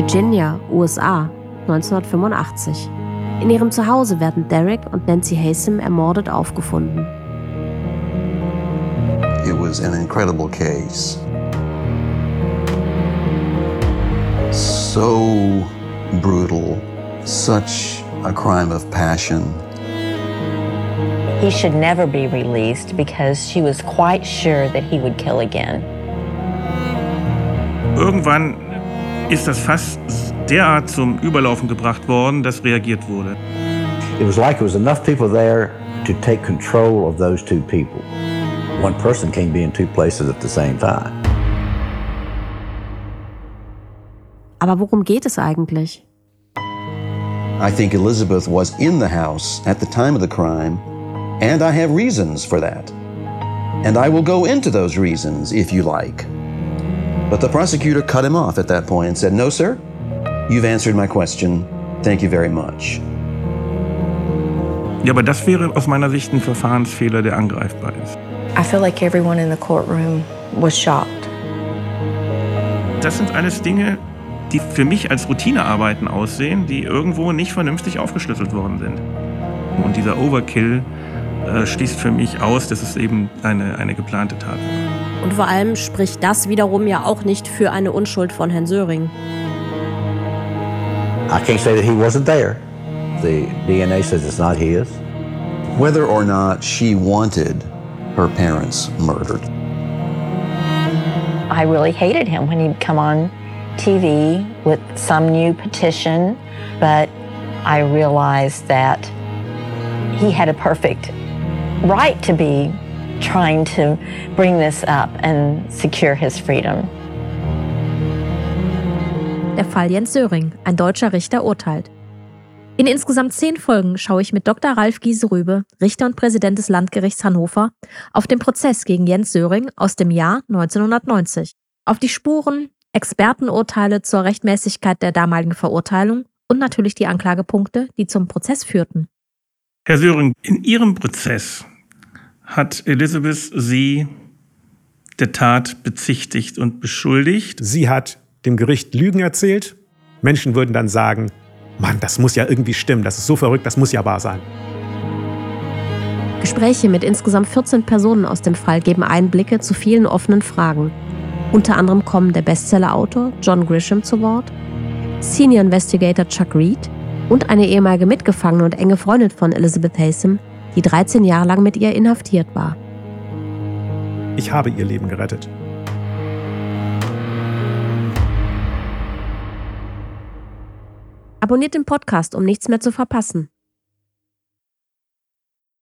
Virginia, USA, 1985. In ihrem Zuhause werden Derek und Nancy Hasem ermordet aufgefunden. It was an incredible case. So brutal, such a crime of passion. He should never be released because she was quite sure that he would kill again. Irgendwann ist das Fass derart zum Überlaufen gebracht worden, dass reagiert wurde. It was like there was enough people there to take control of those two people. One person can't be in two places at the same time. Aber worum geht es eigentlich? I think Elizabeth was in the house at the time of the crime, and I have reasons for that. And I will go into those reasons if you like. But the prosecutor cut him off at that point and said, No, sir, you've answered my question. Thank you very much. Ja, aber das wäre aus meiner Sicht ein Verfahrensfehler, der angreifbar ist. I feel like everyone in the courtroom was shocked. Das sind alles Dinge, die für mich als Routinearbeiten aussehen, die irgendwo nicht vernünftig aufgeschlüsselt worden sind. Und dieser Overkill äh, schließt für mich aus, dass es eben eine, eine geplante Tat war. Und vor allem spricht das wiederum ja auch nicht für eine Unschuld von Herrn Söring. I can't say that he wasn't there. The DNA says it's not his. Whether or not she wanted her parents murdered. I really hated him when he'd come on TV with some new petition, but I realized that he had a perfect right to be trying to bring this up and secure his freedom. Der Fall Jens Söring. Ein deutscher Richter urteilt. In insgesamt zehn Folgen schaue ich mit Dr. Ralf Gieserübe, Richter und Präsident des Landgerichts Hannover, auf den Prozess gegen Jens Söring aus dem Jahr 1990. Auf die Spuren, Expertenurteile zur Rechtmäßigkeit der damaligen Verurteilung und natürlich die Anklagepunkte, die zum Prozess führten. Herr Söring, in Ihrem Prozess hat Elizabeth Sie der Tat bezichtigt und beschuldigt. Sie hat dem Gericht Lügen erzählt. Menschen würden dann sagen, Mann, das muss ja irgendwie stimmen, das ist so verrückt, das muss ja wahr sein. Gespräche mit insgesamt 14 Personen aus dem Fall geben Einblicke zu vielen offenen Fragen. Unter anderem kommen der Bestsellerautor John Grisham zu Wort, Senior Investigator Chuck Reed und eine ehemalige Mitgefangene und enge Freundin von Elizabeth Hasem, die 13 Jahre lang mit ihr inhaftiert war. Ich habe ihr Leben gerettet. Abonniert den Podcast, um nichts mehr zu verpassen.